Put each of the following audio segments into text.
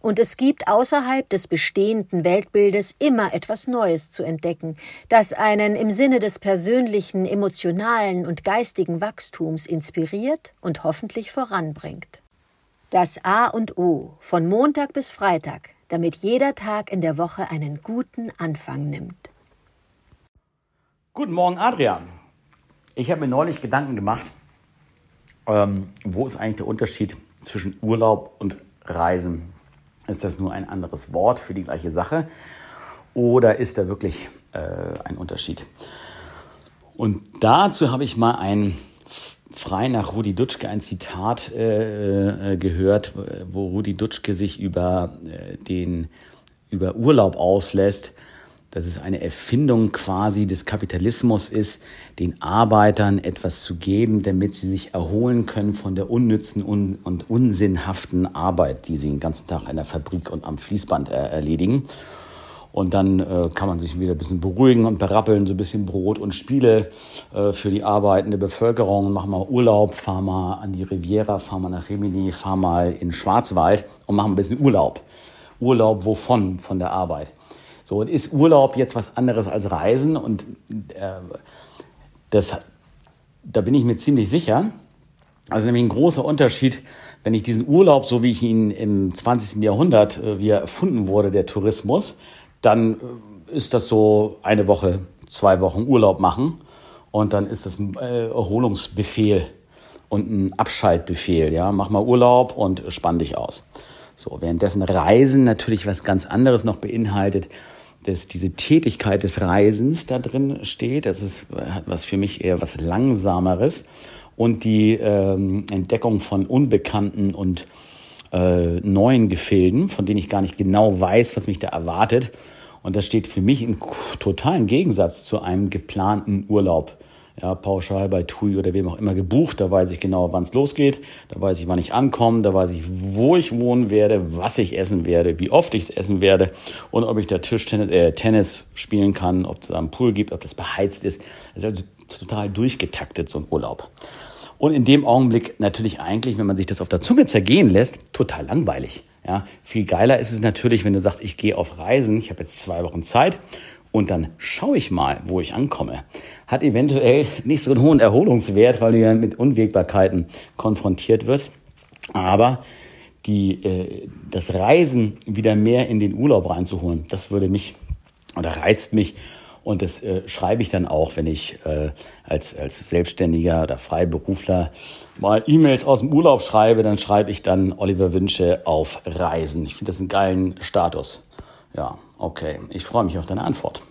und es gibt außerhalb des bestehenden Weltbildes immer etwas Neues zu entdecken, das einen im Sinne des persönlichen, emotionalen und geistigen Wachstums inspiriert und hoffentlich voranbringt. Das A und O von Montag bis Freitag, damit jeder Tag in der Woche einen guten Anfang nimmt. Guten Morgen, Adrian. Ich habe mir neulich Gedanken gemacht, ähm, wo ist eigentlich der Unterschied zwischen Urlaub und Reisen? Ist das nur ein anderes Wort für die gleiche Sache oder ist da wirklich äh, ein Unterschied? Und dazu habe ich mal ein frei nach Rudi Dutschke ein Zitat äh, äh, gehört, wo Rudi Dutschke sich über äh, den über Urlaub auslässt, dass es eine Erfindung quasi des Kapitalismus ist, den Arbeitern etwas zu geben, damit sie sich erholen können von der unnützen und unsinnhaften Arbeit, die sie den ganzen Tag in der Fabrik und am Fließband äh, erledigen. Und dann äh, kann man sich wieder ein bisschen beruhigen und berappeln, so ein bisschen Brot und Spiele äh, für die arbeitende Bevölkerung. Mach mal Urlaub, fahr mal an die Riviera, fahr mal nach Rimini, fahr mal in Schwarzwald und mach ein bisschen Urlaub. Urlaub wovon? Von der Arbeit. So, und ist Urlaub jetzt was anderes als Reisen? Und äh, das, da bin ich mir ziemlich sicher. Also nämlich ein großer Unterschied, wenn ich diesen Urlaub, so wie ich ihn im 20. Jahrhundert, äh, wie er erfunden wurde, der Tourismus, dann äh, ist das so eine Woche, zwei Wochen Urlaub machen und dann ist das ein äh, Erholungsbefehl und ein Abschaltbefehl. Ja, mach mal Urlaub und spann dich aus. So, währenddessen Reisen natürlich was ganz anderes noch beinhaltet, dass diese Tätigkeit des Reisens da drin steht. Das ist was für mich eher was Langsameres und die ähm, Entdeckung von unbekannten und äh, neuen Gefilden, von denen ich gar nicht genau weiß, was mich da erwartet. Und das steht für mich im totalen Gegensatz zu einem geplanten Urlaub. Ja, pauschal bei TUI oder wem auch immer gebucht. Da weiß ich genau, wann es losgeht. Da weiß ich, wann ich ankomme. Da weiß ich, wo ich wohnen werde, was ich essen werde, wie oft ich es essen werde und ob ich da Tischtennis, äh, Tennis spielen kann, ob es da einen Pool gibt, ob das beheizt ist. Das ist also total durchgetaktet, so ein Urlaub. Und in dem Augenblick natürlich eigentlich, wenn man sich das auf der Zunge zergehen lässt, total langweilig. Ja, viel geiler ist es natürlich, wenn du sagst, ich gehe auf Reisen, ich habe jetzt zwei Wochen Zeit und dann schaue ich mal, wo ich ankomme. Hat eventuell nicht so einen hohen Erholungswert, weil du ja mit Unwägbarkeiten konfrontiert wirst. Aber die, äh, das Reisen wieder mehr in den Urlaub reinzuholen, das würde mich oder reizt mich und das äh, schreibe ich dann auch, wenn ich äh, als, als Selbstständiger oder Freiberufler mal E-Mails aus dem Urlaub schreibe, dann schreibe ich dann Oliver Wünsche auf Reisen. Ich finde das einen geilen Status. Ja, okay. Ich freue mich auf deine Antwort.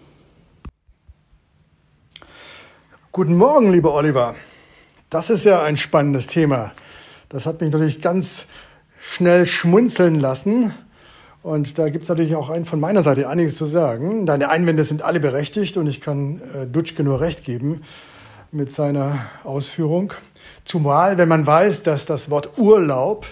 Guten Morgen, lieber Oliver. Das ist ja ein spannendes Thema. Das hat mich natürlich ganz schnell schmunzeln lassen. Und da gibt es natürlich auch von meiner Seite einiges zu sagen. Deine Einwände sind alle berechtigt und ich kann äh, Dutschke nur recht geben mit seiner Ausführung. Zumal, wenn man weiß, dass das Wort Urlaub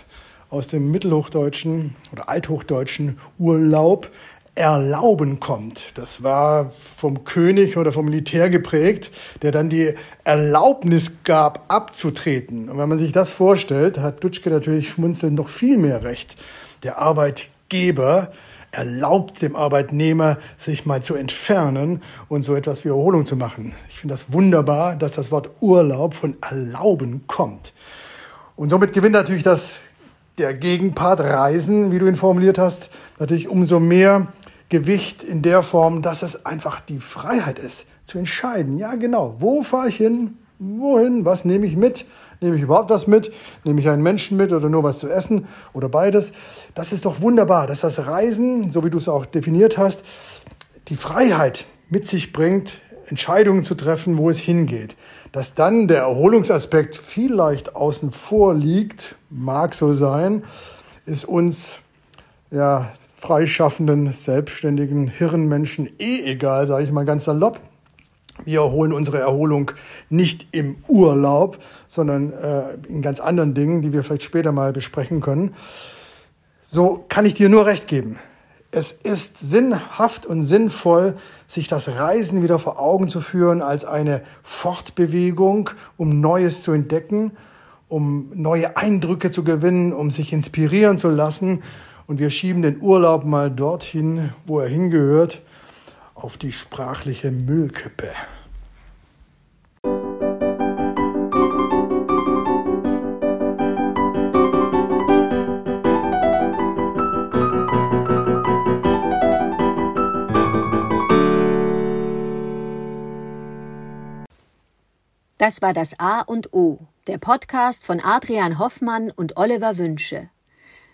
aus dem Mittelhochdeutschen oder Althochdeutschen Urlaub erlauben kommt. Das war vom König oder vom Militär geprägt, der dann die Erlaubnis gab, abzutreten. Und wenn man sich das vorstellt, hat Dutschke natürlich schmunzelnd noch viel mehr recht. Der Arbeit Arbeitgeber erlaubt dem Arbeitnehmer, sich mal zu entfernen und so etwas wie Erholung zu machen. Ich finde das wunderbar, dass das Wort Urlaub von erlauben kommt. Und somit gewinnt natürlich das, der Gegenpart Reisen, wie du ihn formuliert hast, natürlich umso mehr Gewicht in der Form, dass es einfach die Freiheit ist, zu entscheiden. Ja, genau. Wo fahre ich hin? Wohin? Was nehme ich mit? Nehme ich überhaupt was mit? Nehme ich einen Menschen mit oder nur was zu essen oder beides? Das ist doch wunderbar, dass das Reisen, so wie du es auch definiert hast, die Freiheit mit sich bringt, Entscheidungen zu treffen, wo es hingeht. Dass dann der Erholungsaspekt vielleicht außen vor liegt, mag so sein, ist uns ja freischaffenden, selbstständigen Hirnmenschen eh egal, sage ich mal ganz salopp. Wir holen unsere Erholung nicht im Urlaub, sondern äh, in ganz anderen Dingen, die wir vielleicht später mal besprechen können. So kann ich dir nur recht geben. Es ist sinnhaft und sinnvoll, sich das Reisen wieder vor Augen zu führen als eine Fortbewegung, um Neues zu entdecken, um neue Eindrücke zu gewinnen, um sich inspirieren zu lassen. Und wir schieben den Urlaub mal dorthin, wo er hingehört, auf die sprachliche Müllkippe. Das war das A und O, der Podcast von Adrian Hoffmann und Oliver Wünsche.